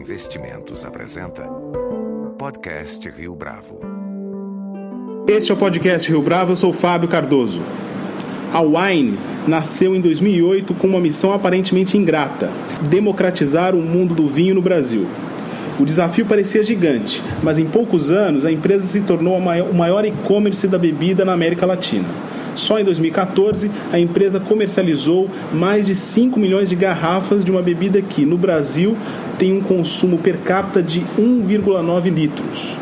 Investimentos apresenta Podcast Rio Bravo. Este é o podcast Rio Bravo, eu sou Fábio Cardoso. A Wine nasceu em 2008 com uma missão aparentemente ingrata: democratizar o mundo do vinho no Brasil. O desafio parecia gigante, mas em poucos anos a empresa se tornou o maior e-commerce da bebida na América Latina. Só em 2014, a empresa comercializou mais de 5 milhões de garrafas de uma bebida que, no Brasil, tem um consumo per capita de 1,9 litros.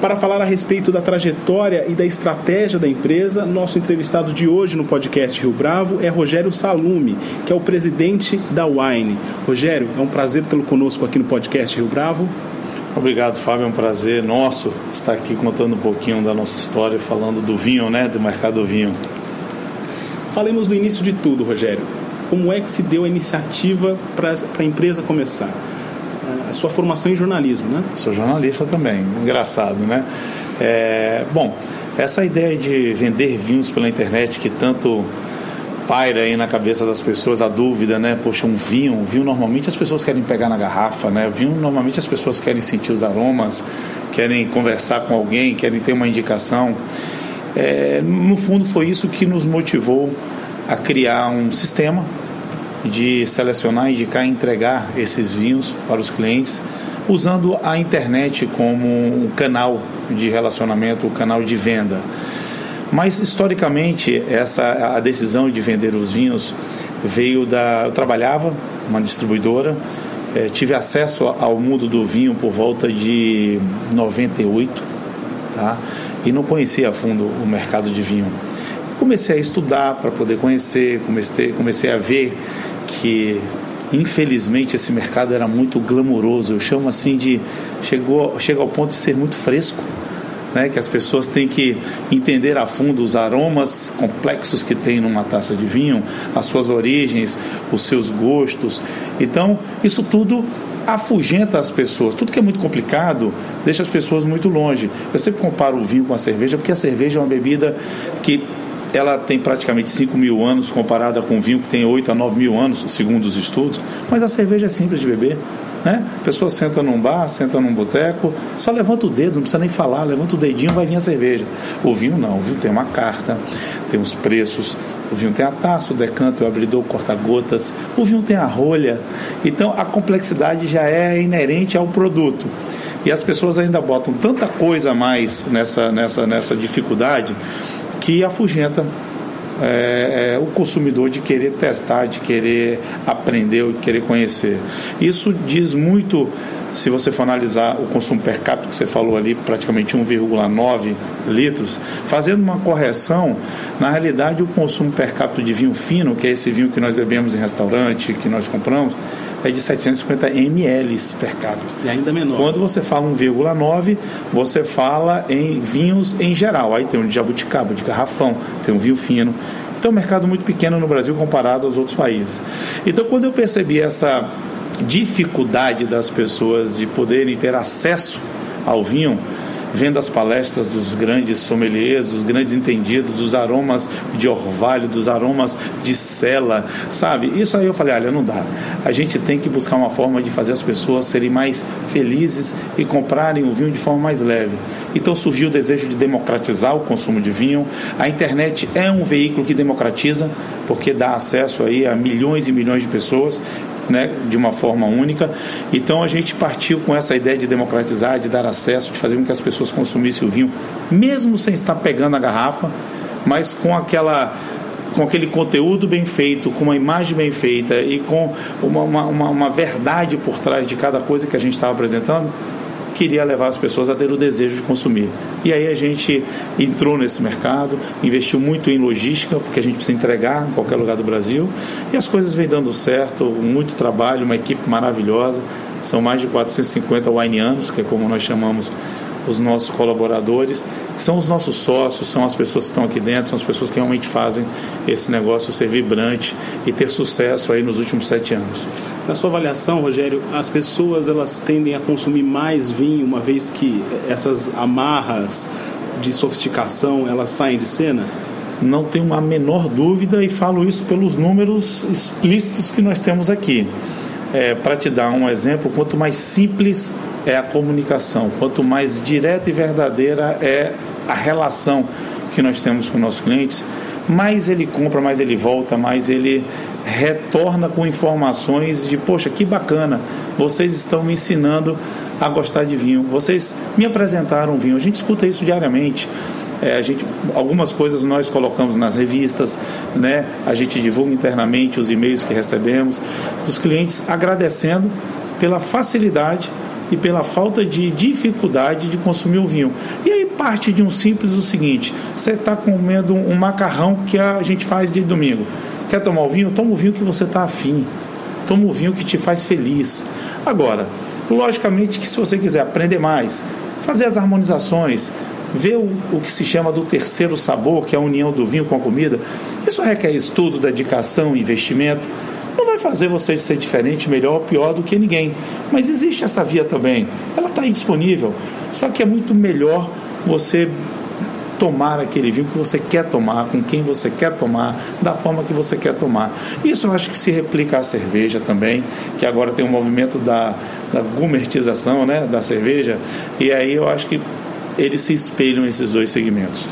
Para falar a respeito da trajetória e da estratégia da empresa, nosso entrevistado de hoje no podcast Rio Bravo é Rogério Salume, que é o presidente da Wine. Rogério, é um prazer tê-lo conosco aqui no podcast Rio Bravo. Obrigado, Fábio. É um prazer nosso estar aqui contando um pouquinho da nossa história, falando do vinho, né? Do mercado do vinho. Falemos do início de tudo, Rogério. Como é que se deu a iniciativa para a empresa começar? A sua formação em jornalismo, né? Sou jornalista também. Engraçado, né? É, bom, essa ideia de vender vinhos pela internet que tanto paira aí na cabeça das pessoas a dúvida, né? Poxa, um vinho, um vinho normalmente as pessoas querem pegar na garrafa, né? Vinho normalmente as pessoas querem sentir os aromas, querem conversar com alguém, querem ter uma indicação. É, no fundo foi isso que nos motivou a criar um sistema de selecionar, indicar e entregar esses vinhos para os clientes, usando a internet como um canal de relacionamento, um canal de venda. Mas historicamente essa a decisão de vender os vinhos veio da eu trabalhava uma distribuidora é, tive acesso ao mundo do vinho por volta de 98 tá? E não conhecia a fundo o mercado de vinho. Comecei a estudar para poder conhecer comecei comecei a ver que infelizmente esse mercado era muito glamouroso. Eu chamo assim de chegou chega ao ponto de ser muito fresco né, que as pessoas têm que entender a fundo os aromas complexos que tem numa taça de vinho, as suas origens, os seus gostos. Então, isso tudo afugenta as pessoas. Tudo que é muito complicado deixa as pessoas muito longe. Eu sempre comparo o vinho com a cerveja, porque a cerveja é uma bebida que ela tem praticamente 5 mil anos comparada com o vinho que tem 8 a 9 mil anos, segundo os estudos, mas a cerveja é simples de beber. Né? A pessoa senta num bar, senta num boteco, só levanta o dedo, não precisa nem falar, levanta o dedinho, vai vir a cerveja. O vinho não, o vinho tem uma carta, tem os preços, o vinho tem a taça, o decanto, o abridor, o corta-gotas, o vinho tem a rolha. Então a complexidade já é inerente ao produto. E as pessoas ainda botam tanta coisa a mais nessa, nessa, nessa dificuldade que afugenta é, é, o consumidor de querer testar, de querer aprender, de querer conhecer. Isso diz muito, se você for analisar o consumo per capita que você falou ali, praticamente 1,9 litros, fazendo uma correção, na realidade o consumo per capita de vinho fino, que é esse vinho que nós bebemos em restaurante, que nós compramos, é de 750 ml per capita. E ainda menor. Quando você fala 1,9, você fala em vinhos em geral. Aí tem um de jabuticaba, de garrafão, tem um vinho fino. Então é um mercado muito pequeno no Brasil comparado aos outros países. Então quando eu percebi essa dificuldade das pessoas de poderem ter acesso ao vinho, vendo as palestras dos grandes sommeliers, dos grandes entendidos, dos aromas de orvalho, dos aromas de cela, sabe? Isso aí eu falei, olha, não dá. A gente tem que buscar uma forma de fazer as pessoas serem mais felizes e comprarem o vinho de forma mais leve. Então surgiu o desejo de democratizar o consumo de vinho. A internet é um veículo que democratiza, porque dá acesso aí a milhões e milhões de pessoas né, de uma forma única. Então a gente partiu com essa ideia de democratizar, de dar acesso, de fazer com que as pessoas consumissem o vinho, mesmo sem estar pegando a garrafa, mas com aquela com aquele conteúdo bem feito, com uma imagem bem feita e com uma, uma, uma verdade por trás de cada coisa que a gente estava apresentando, queria levar as pessoas a ter o desejo de consumir. E aí a gente entrou nesse mercado, investiu muito em logística, porque a gente precisa entregar em qualquer lugar do Brasil, e as coisas vêm dando certo, muito trabalho, uma equipe maravilhosa. São mais de 450 wineanos, que é como nós chamamos os nossos colaboradores, que são os nossos sócios, são as pessoas que estão aqui dentro, são as pessoas que realmente fazem esse negócio ser vibrante e ter sucesso aí nos últimos sete anos. Na sua avaliação, Rogério, as pessoas elas tendem a consumir mais vinho uma vez que essas amarras de sofisticação elas saem de cena? Não tenho a menor dúvida e falo isso pelos números explícitos que nós temos aqui. é, para te dar um exemplo, quanto mais simples é a comunicação, quanto mais direta e verdadeira é a relação que nós temos com nossos clientes, mais ele compra, mais ele volta, mais ele retorna com informações de, poxa, que bacana, vocês estão me ensinando a gostar de vinho, vocês me apresentaram vinho, a gente escuta isso diariamente. É, a gente, algumas coisas nós colocamos nas revistas, né? a gente divulga internamente os e-mails que recebemos dos clientes agradecendo pela facilidade e pela falta de dificuldade de consumir o vinho. E aí parte de um simples o seguinte: você está comendo um macarrão que a gente faz de domingo. Quer tomar o vinho? Toma o vinho que você está afim. Toma o vinho que te faz feliz. Agora, logicamente que se você quiser aprender mais, fazer as harmonizações, ver o, o que se chama do terceiro sabor, que é a união do vinho com a comida, isso requer estudo, dedicação, investimento. Não vai fazer você ser diferente, melhor ou pior do que ninguém. Mas existe essa via também. Ela está aí disponível. Só que é muito melhor você tomar aquele vinho que você quer tomar, com quem você quer tomar, da forma que você quer tomar. Isso eu acho que se replica à cerveja também, que agora tem um movimento da, da gumertização né, da cerveja, e aí eu acho que eles se espelham esses dois segmentos.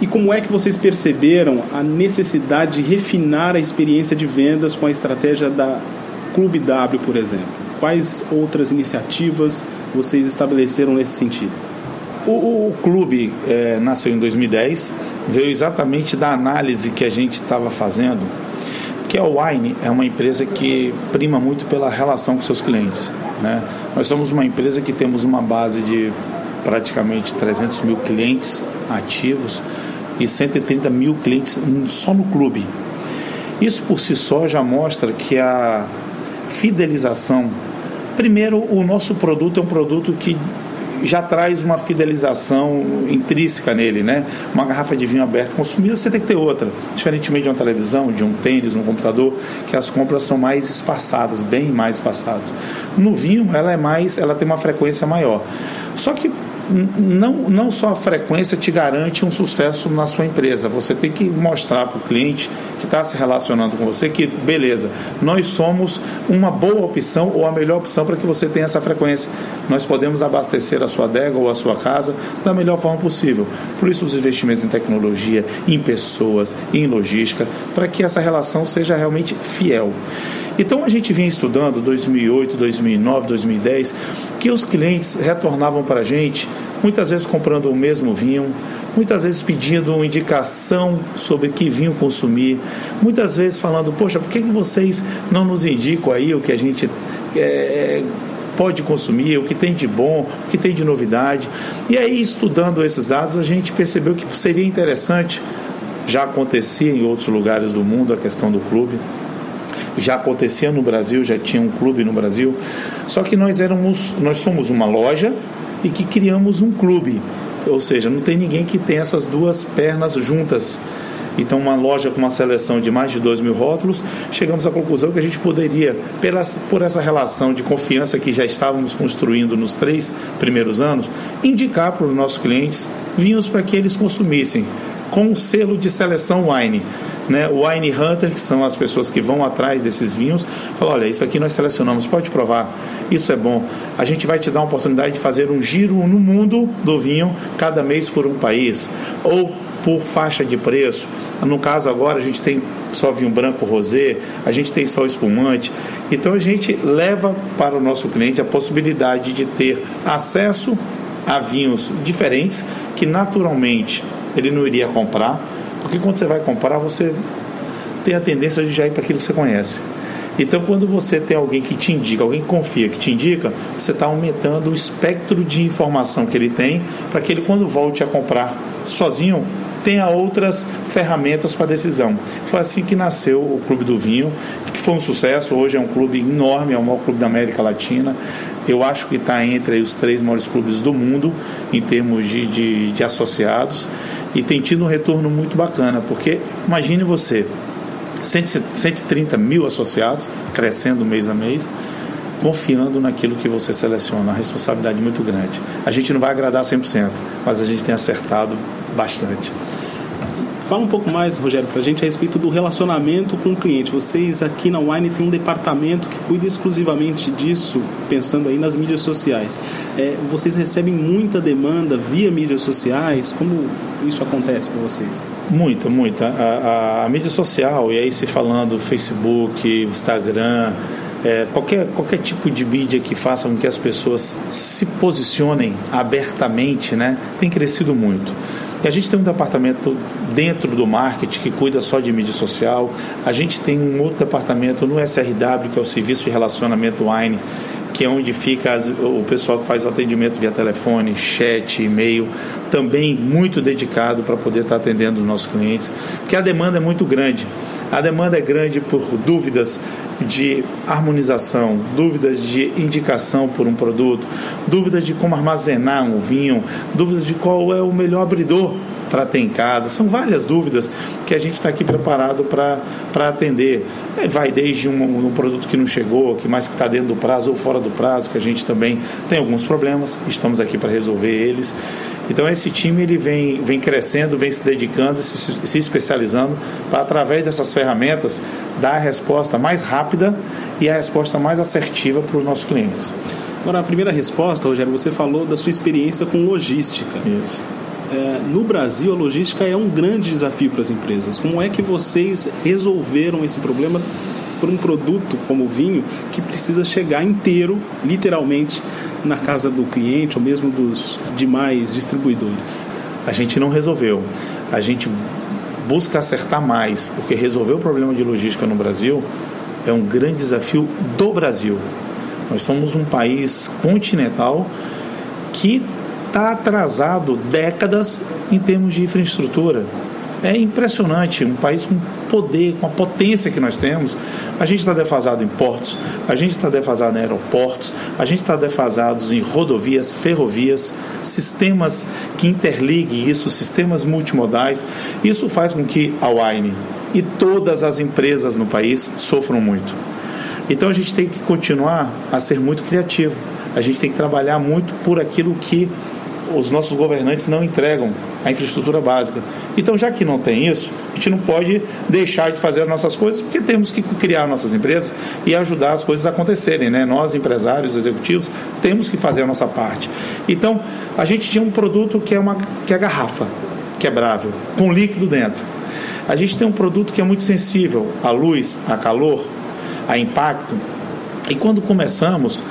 E como é que vocês perceberam a necessidade de refinar a experiência de vendas com a estratégia da Clube W, por exemplo? Quais outras iniciativas vocês estabeleceram nesse sentido? O, o clube é, nasceu em 2010, veio exatamente da análise que a gente estava fazendo, porque a Wine é uma empresa que prima muito pela relação com seus clientes. Né? Nós somos uma empresa que temos uma base de praticamente 300 mil clientes ativos e 130 mil clientes só no clube. Isso por si só já mostra que a fidelização. Primeiro, o nosso produto é um produto que já traz uma fidelização intrínseca nele, né? Uma garrafa de vinho aberto consumida, você tem que ter outra. Diferentemente de uma televisão, de um tênis, um computador, que as compras são mais espaçadas, bem mais espaçadas. No vinho, ela é mais, ela tem uma frequência maior. Só que não, não só a frequência te garante um sucesso na sua empresa, você tem que mostrar para o cliente que está se relacionando com você que, beleza, nós somos uma boa opção ou a melhor opção para que você tenha essa frequência. Nós podemos abastecer a sua adega ou a sua casa da melhor forma possível. Por isso, os investimentos em tecnologia, em pessoas, em logística, para que essa relação seja realmente fiel. Então a gente vinha estudando 2008, 2009, 2010, que os clientes retornavam para a gente, muitas vezes comprando o mesmo vinho, muitas vezes pedindo indicação sobre que vinho consumir, muitas vezes falando, poxa, por que, que vocês não nos indicam aí o que a gente é, pode consumir, o que tem de bom, o que tem de novidade. E aí, estudando esses dados, a gente percebeu que seria interessante, já acontecia em outros lugares do mundo a questão do clube, já acontecia no Brasil, já tinha um clube no Brasil. Só que nós éramos, nós somos uma loja e que criamos um clube. Ou seja, não tem ninguém que tenha essas duas pernas juntas. Então, uma loja com uma seleção de mais de 2 mil rótulos, chegamos à conclusão que a gente poderia, por essa relação de confiança que já estávamos construindo nos três primeiros anos, indicar para os nossos clientes vinhos para que eles consumissem com o selo de seleção wine. Né? O Wine Hunter, que são as pessoas que vão atrás desses vinhos, fala: olha, isso aqui nós selecionamos, pode provar, isso é bom. A gente vai te dar uma oportunidade de fazer um giro no mundo do vinho, cada mês por um país, ou por faixa de preço. No caso agora a gente tem só vinho branco rosé, a gente tem só espumante. Então a gente leva para o nosso cliente a possibilidade de ter acesso a vinhos diferentes que naturalmente ele não iria comprar, porque quando você vai comprar, você tem a tendência de já ir para aquilo que você conhece. Então, quando você tem alguém que te indica, alguém que confia, que te indica, você está aumentando o espectro de informação que ele tem para que ele, quando volte a comprar sozinho, tenha outras ferramentas para decisão. Foi assim que nasceu o Clube do Vinho, que foi um sucesso. Hoje é um clube enorme, é o maior clube da América Latina. Eu acho que está entre os três maiores clubes do mundo em termos de, de, de associados e tem tido um retorno muito bacana, porque imagine você, 130 mil associados, crescendo mês a mês, confiando naquilo que você seleciona, uma responsabilidade muito grande. A gente não vai agradar 100%, mas a gente tem acertado bastante. Fala um pouco mais, Rogério, para a gente a respeito do relacionamento com o cliente. Vocês aqui na Wine têm um departamento que cuida exclusivamente disso, pensando aí nas mídias sociais. É, vocês recebem muita demanda via mídias sociais? Como isso acontece para vocês? Muita, muita. A, a, a mídia social, e aí se falando Facebook, Instagram, é, qualquer, qualquer tipo de mídia que faça com que as pessoas se posicionem abertamente, né, tem crescido muito. E a gente tem um departamento dentro do marketing que cuida só de mídia social. A gente tem um outro departamento no SRW, que é o Serviço de Relacionamento Wine, que é onde fica as, o pessoal que faz o atendimento via telefone, chat, e-mail, também muito dedicado para poder estar atendendo os nossos clientes, porque a demanda é muito grande. A demanda é grande por dúvidas de harmonização, dúvidas de indicação por um produto, dúvidas de como armazenar um vinho, dúvidas de qual é o melhor abridor para ter em casa. São várias dúvidas que a gente está aqui preparado para atender. É, vai desde um, um, produto que não chegou, que mais que está dentro do prazo ou fora do prazo, que a gente também tem alguns problemas, estamos aqui para resolver eles. Então esse time ele vem, vem crescendo, vem se dedicando, se, se especializando para através dessas ferramentas dar a resposta mais rápida e a resposta mais assertiva para os nossos clientes. Agora, a primeira resposta, Rogério, você falou da sua experiência com logística. Isso é, no Brasil a logística é um grande desafio para as empresas. Como é que vocês resolveram esse problema por um produto como o vinho que precisa chegar inteiro, literalmente, na casa do cliente ou mesmo dos demais distribuidores? A gente não resolveu. A gente busca acertar mais, porque resolver o problema de logística no Brasil é um grande desafio do Brasil. Nós somos um país continental que está atrasado décadas em termos de infraestrutura. É impressionante, um país com poder, com a potência que nós temos. A gente está defasado em portos, a gente está defasado em aeroportos, a gente está defasado em rodovias, ferrovias, sistemas que interliguem isso, sistemas multimodais. Isso faz com que a Wine e todas as empresas no país sofram muito. Então a gente tem que continuar a ser muito criativo. A gente tem que trabalhar muito por aquilo que os nossos governantes não entregam a infraestrutura básica. Então, já que não tem isso, a gente não pode deixar de fazer as nossas coisas, porque temos que criar nossas empresas e ajudar as coisas a acontecerem. Né? Nós, empresários, executivos, temos que fazer a nossa parte. Então, a gente tinha um produto que é, uma, que é garrafa quebrável, com líquido dentro. A gente tem um produto que é muito sensível à luz, a calor, a impacto. E quando começamos,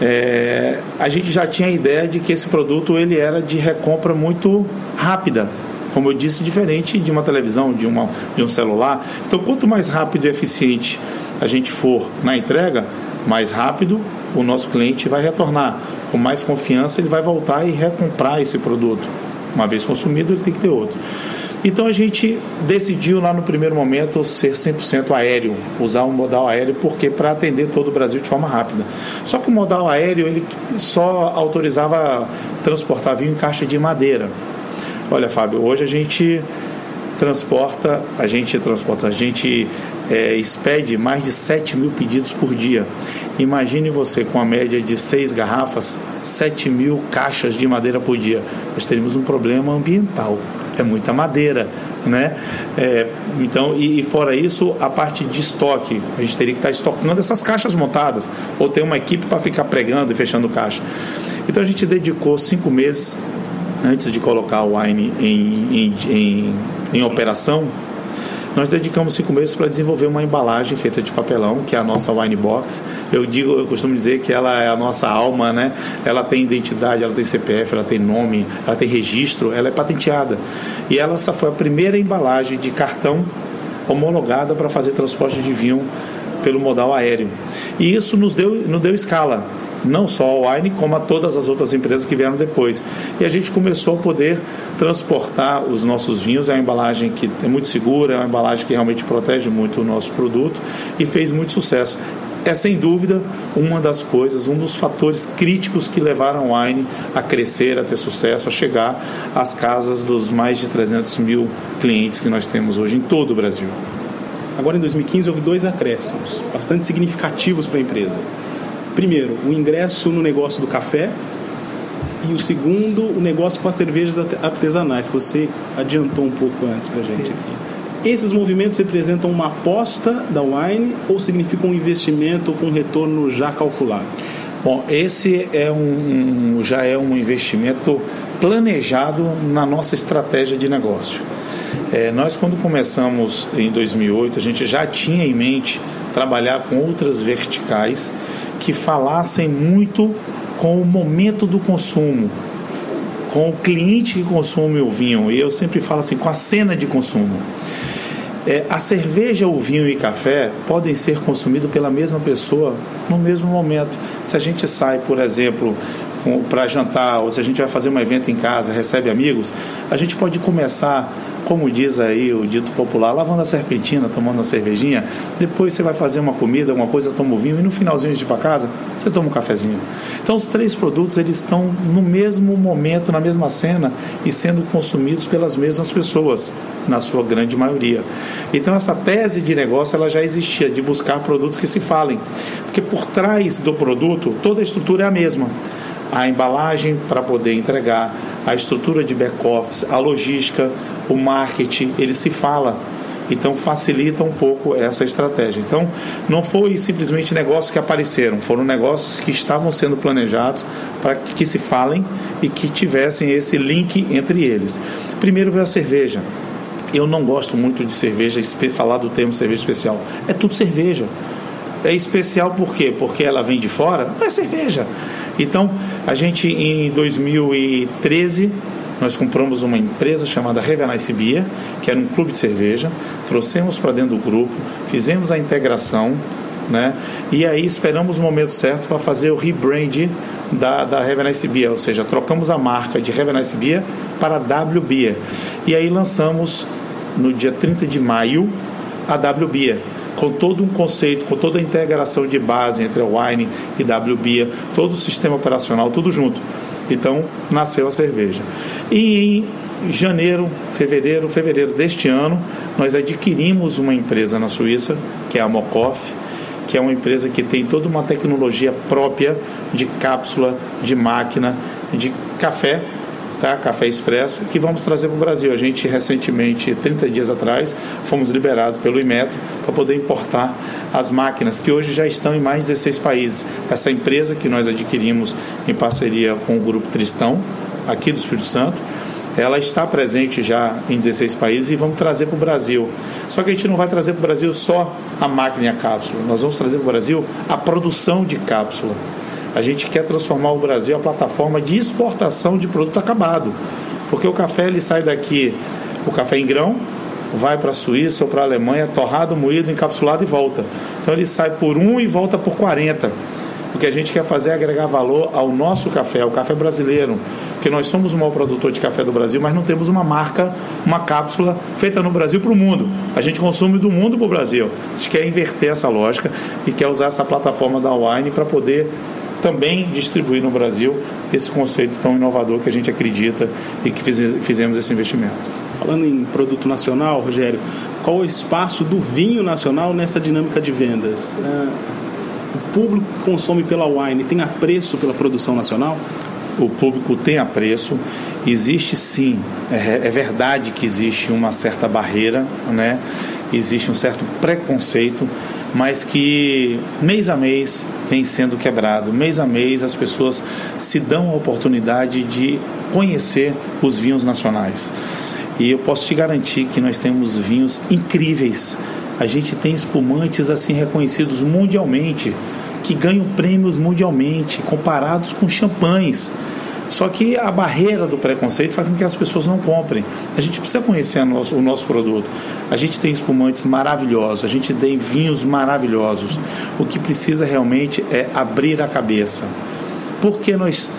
é, a gente já tinha a ideia de que esse produto ele era de recompra muito rápida, como eu disse, diferente de uma televisão, de, uma, de um celular. Então, quanto mais rápido e eficiente a gente for na entrega, mais rápido o nosso cliente vai retornar. Com mais confiança, ele vai voltar e recomprar esse produto. Uma vez consumido, ele tem que ter outro. Então a gente decidiu lá no primeiro momento ser 100% aéreo, usar um modal aéreo, porque para atender todo o Brasil de forma rápida. Só que o modal aéreo ele só autorizava transportar vinho em caixa de madeira. Olha, Fábio, hoje a gente transporta, a gente transporta, a gente é, expede mais de 7 mil pedidos por dia. Imagine você com a média de seis garrafas, 7 mil caixas de madeira por dia. Nós teríamos um problema ambiental é muita madeira, né? É, então, e, e, fora isso, a parte de estoque, a gente teria que estar estocando essas caixas montadas, ou ter uma equipe para ficar pregando e fechando caixa. Então a gente dedicou cinco meses antes de colocar o wine em, em, em, em operação nós dedicamos cinco meses para desenvolver uma embalagem feita de papelão, que é a nossa wine box. Eu digo, eu costumo dizer que ela é a nossa alma, né? Ela tem identidade, ela tem CPF, ela tem nome, ela tem registro, ela é patenteada. E ela essa foi a primeira embalagem de cartão homologada para fazer transporte de vinho pelo modal aéreo. E isso nos deu, nos deu escala não só a Wine, como a todas as outras empresas que vieram depois. E a gente começou a poder transportar os nossos vinhos, é uma embalagem que é muito segura, é uma embalagem que realmente protege muito o nosso produto e fez muito sucesso. É sem dúvida uma das coisas, um dos fatores críticos que levaram a Wine a crescer, a ter sucesso, a chegar às casas dos mais de 300 mil clientes que nós temos hoje em todo o Brasil. Agora, em 2015, houve dois acréscimos bastante significativos para a empresa. Primeiro, o ingresso no negócio do café E o segundo, o negócio com as cervejas artesanais, que você adiantou um pouco antes para gente aqui. Esses movimentos representam uma aposta da Wine ou significam um investimento com retorno já calculado? Bom, esse é um, já é um investimento planejado na nossa estratégia de negócio. É, nós, quando começamos em 2008, a gente já tinha em mente trabalhar com outras verticais que falassem muito com o momento do consumo, com o cliente que consome o vinho. E eu sempre falo assim, com a cena de consumo. É, a cerveja, o vinho e café podem ser consumidos pela mesma pessoa no mesmo momento. Se a gente sai, por exemplo, para jantar, ou se a gente vai fazer um evento em casa, recebe amigos, a gente pode começar como diz aí o dito popular, lavando a serpentina, tomando uma cervejinha, depois você vai fazer uma comida, uma coisa, toma um vinho e no finalzinho de ir para casa, você toma um cafezinho. Então os três produtos eles estão no mesmo momento, na mesma cena e sendo consumidos pelas mesmas pessoas, na sua grande maioria. Então essa tese de negócio ela já existia de buscar produtos que se falem, porque por trás do produto toda a estrutura é a mesma a embalagem para poder entregar, a estrutura de back-office, a logística, o marketing, ele se fala. Então facilita um pouco essa estratégia. Então não foi simplesmente negócios que apareceram, foram negócios que estavam sendo planejados para que se falem e que tivessem esse link entre eles. Primeiro veio a cerveja. Eu não gosto muito de cerveja, falar do termo cerveja especial. É tudo cerveja. É especial por quê? Porque ela vem de fora? Não é cerveja. Então, a gente em 2013 nós compramos uma empresa chamada Revenice Beer, que era um clube de cerveja, trouxemos para dentro do grupo, fizemos a integração, né? E aí esperamos o momento certo para fazer o rebrand da, da Revenice Beer, ou seja, trocamos a marca de Revenice Beer para W Beer. E aí lançamos no dia 30 de maio a W Beer com todo um conceito, com toda a integração de base entre a Wine e WBIA, todo o sistema operacional, tudo junto. Então nasceu a cerveja. E em janeiro, fevereiro, fevereiro deste ano, nós adquirimos uma empresa na Suíça, que é a Mokoff, que é uma empresa que tem toda uma tecnologia própria de cápsula, de máquina, de café tá? Café Expresso, que vamos trazer para o Brasil. A gente recentemente, 30 dias atrás, fomos liberados pelo Imetro para poder importar as máquinas que hoje já estão em mais de 16 países. Essa empresa que nós adquirimos em parceria com o Grupo Tristão, aqui do Espírito Santo, ela está presente já em 16 países e vamos trazer para o Brasil. Só que a gente não vai trazer para o Brasil só a máquina e a cápsula, nós vamos trazer para o Brasil a produção de cápsula. A gente quer transformar o Brasil a plataforma de exportação de produto acabado. Porque o café ele sai daqui, o café em grão, vai para a Suíça ou para a Alemanha, torrado, moído, encapsulado e volta. Então ele sai por um e volta por 40. O que a gente quer fazer é agregar valor ao nosso café, ao café brasileiro. Porque nós somos o maior produtor de café do Brasil, mas não temos uma marca, uma cápsula feita no Brasil para o mundo. A gente consome do mundo para o Brasil. A gente quer inverter essa lógica e quer usar essa plataforma da Wine para poder também distribuir no Brasil esse conceito tão inovador que a gente acredita e que fizemos esse investimento. Falando em produto nacional, Rogério, qual o espaço do vinho nacional nessa dinâmica de vendas? É, o público que consome pela wine tem apreço pela produção nacional? O público tem apreço, existe sim, é, é verdade que existe uma certa barreira, né? existe um certo preconceito mas que mês a mês vem sendo quebrado. Mês a mês as pessoas se dão a oportunidade de conhecer os vinhos nacionais. E eu posso te garantir que nós temos vinhos incríveis. A gente tem espumantes assim reconhecidos mundialmente, que ganham prêmios mundialmente, comparados com champanhes. Só que a barreira do preconceito faz com que as pessoas não comprem. A gente precisa conhecer nosso, o nosso produto. A gente tem espumantes maravilhosos, a gente tem vinhos maravilhosos. O que precisa realmente é abrir a cabeça. Porque nós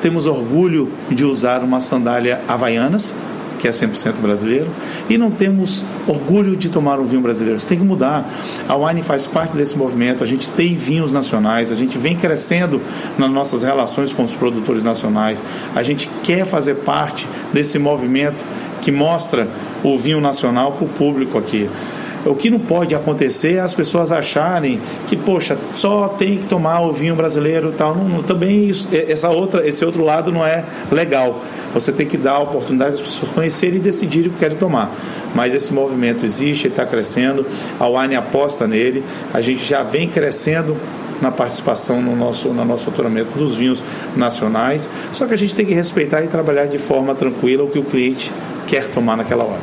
temos orgulho de usar uma sandália havaianas, que é 100% brasileiro, e não temos orgulho de tomar um vinho brasileiro. Isso tem que mudar. A Wine faz parte desse movimento, a gente tem vinhos nacionais, a gente vem crescendo nas nossas relações com os produtores nacionais, a gente quer fazer parte desse movimento que mostra o vinho nacional para o público aqui. O que não pode acontecer é as pessoas acharem que, poxa, só tem que tomar o vinho brasileiro tal. Não, não, também isso, essa outra, esse outro lado não é legal. Você tem que dar a oportunidade das pessoas conhecerem e decidirem o que querem tomar. Mas esse movimento existe, está crescendo, a Wine aposta nele, a gente já vem crescendo na participação no nosso, no nosso faturamento dos vinhos nacionais. Só que a gente tem que respeitar e trabalhar de forma tranquila o que o cliente quer tomar naquela hora.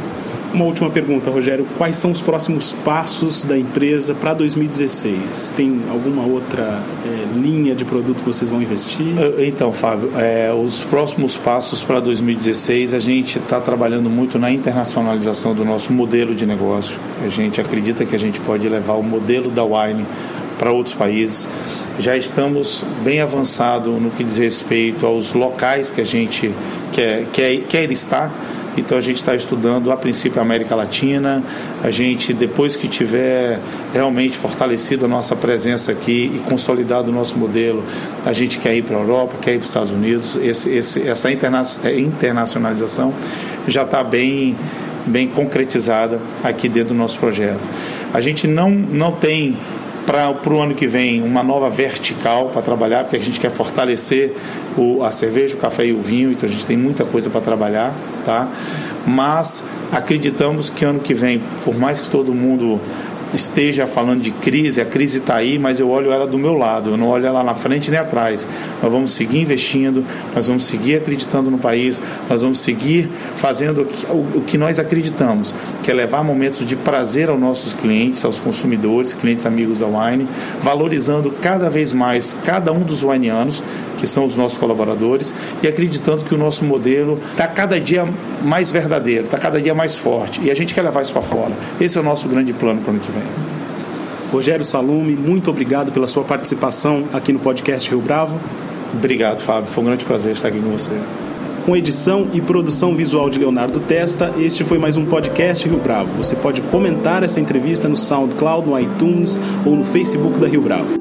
Uma última pergunta, Rogério. Quais são os próximos passos da empresa para 2016? Tem alguma outra é, linha de produto que vocês vão investir? Então, Fábio, é, os próximos passos para 2016, a gente está trabalhando muito na internacionalização do nosso modelo de negócio. A gente acredita que a gente pode levar o modelo da Wine para outros países. Já estamos bem avançado no que diz respeito aos locais que a gente quer, quer, quer estar. Então a gente está estudando a princípio a América Latina. A gente, depois que tiver realmente fortalecido a nossa presença aqui e consolidado o nosso modelo, a gente quer ir para a Europa, quer ir para os Estados Unidos. Esse, esse, essa interna internacionalização já está bem, bem concretizada aqui dentro do nosso projeto. A gente não, não tem para o ano que vem uma nova vertical para trabalhar, porque a gente quer fortalecer o, a cerveja, o café e o vinho, então a gente tem muita coisa para trabalhar, tá? Mas acreditamos que ano que vem, por mais que todo mundo esteja falando de crise, a crise está aí, mas eu olho ela do meu lado, eu não olho ela na frente nem atrás. Nós vamos seguir investindo, nós vamos seguir acreditando no país, nós vamos seguir fazendo o que nós acreditamos, que é levar momentos de prazer aos nossos clientes, aos consumidores, clientes amigos da Wine, valorizando cada vez mais cada um dos wineanos, que são os nossos colaboradores, e acreditando que o nosso modelo está cada dia mais verdadeiro, está cada dia mais forte, e a gente quer levar isso para fora. Esse é o nosso grande plano para o ano que vem. Rogério Salume, muito obrigado pela sua participação aqui no podcast Rio Bravo. Obrigado, Fábio. Foi um grande prazer estar aqui com você. Com edição e produção visual de Leonardo Testa, este foi mais um podcast Rio Bravo. Você pode comentar essa entrevista no SoundCloud, no iTunes ou no Facebook da Rio Bravo.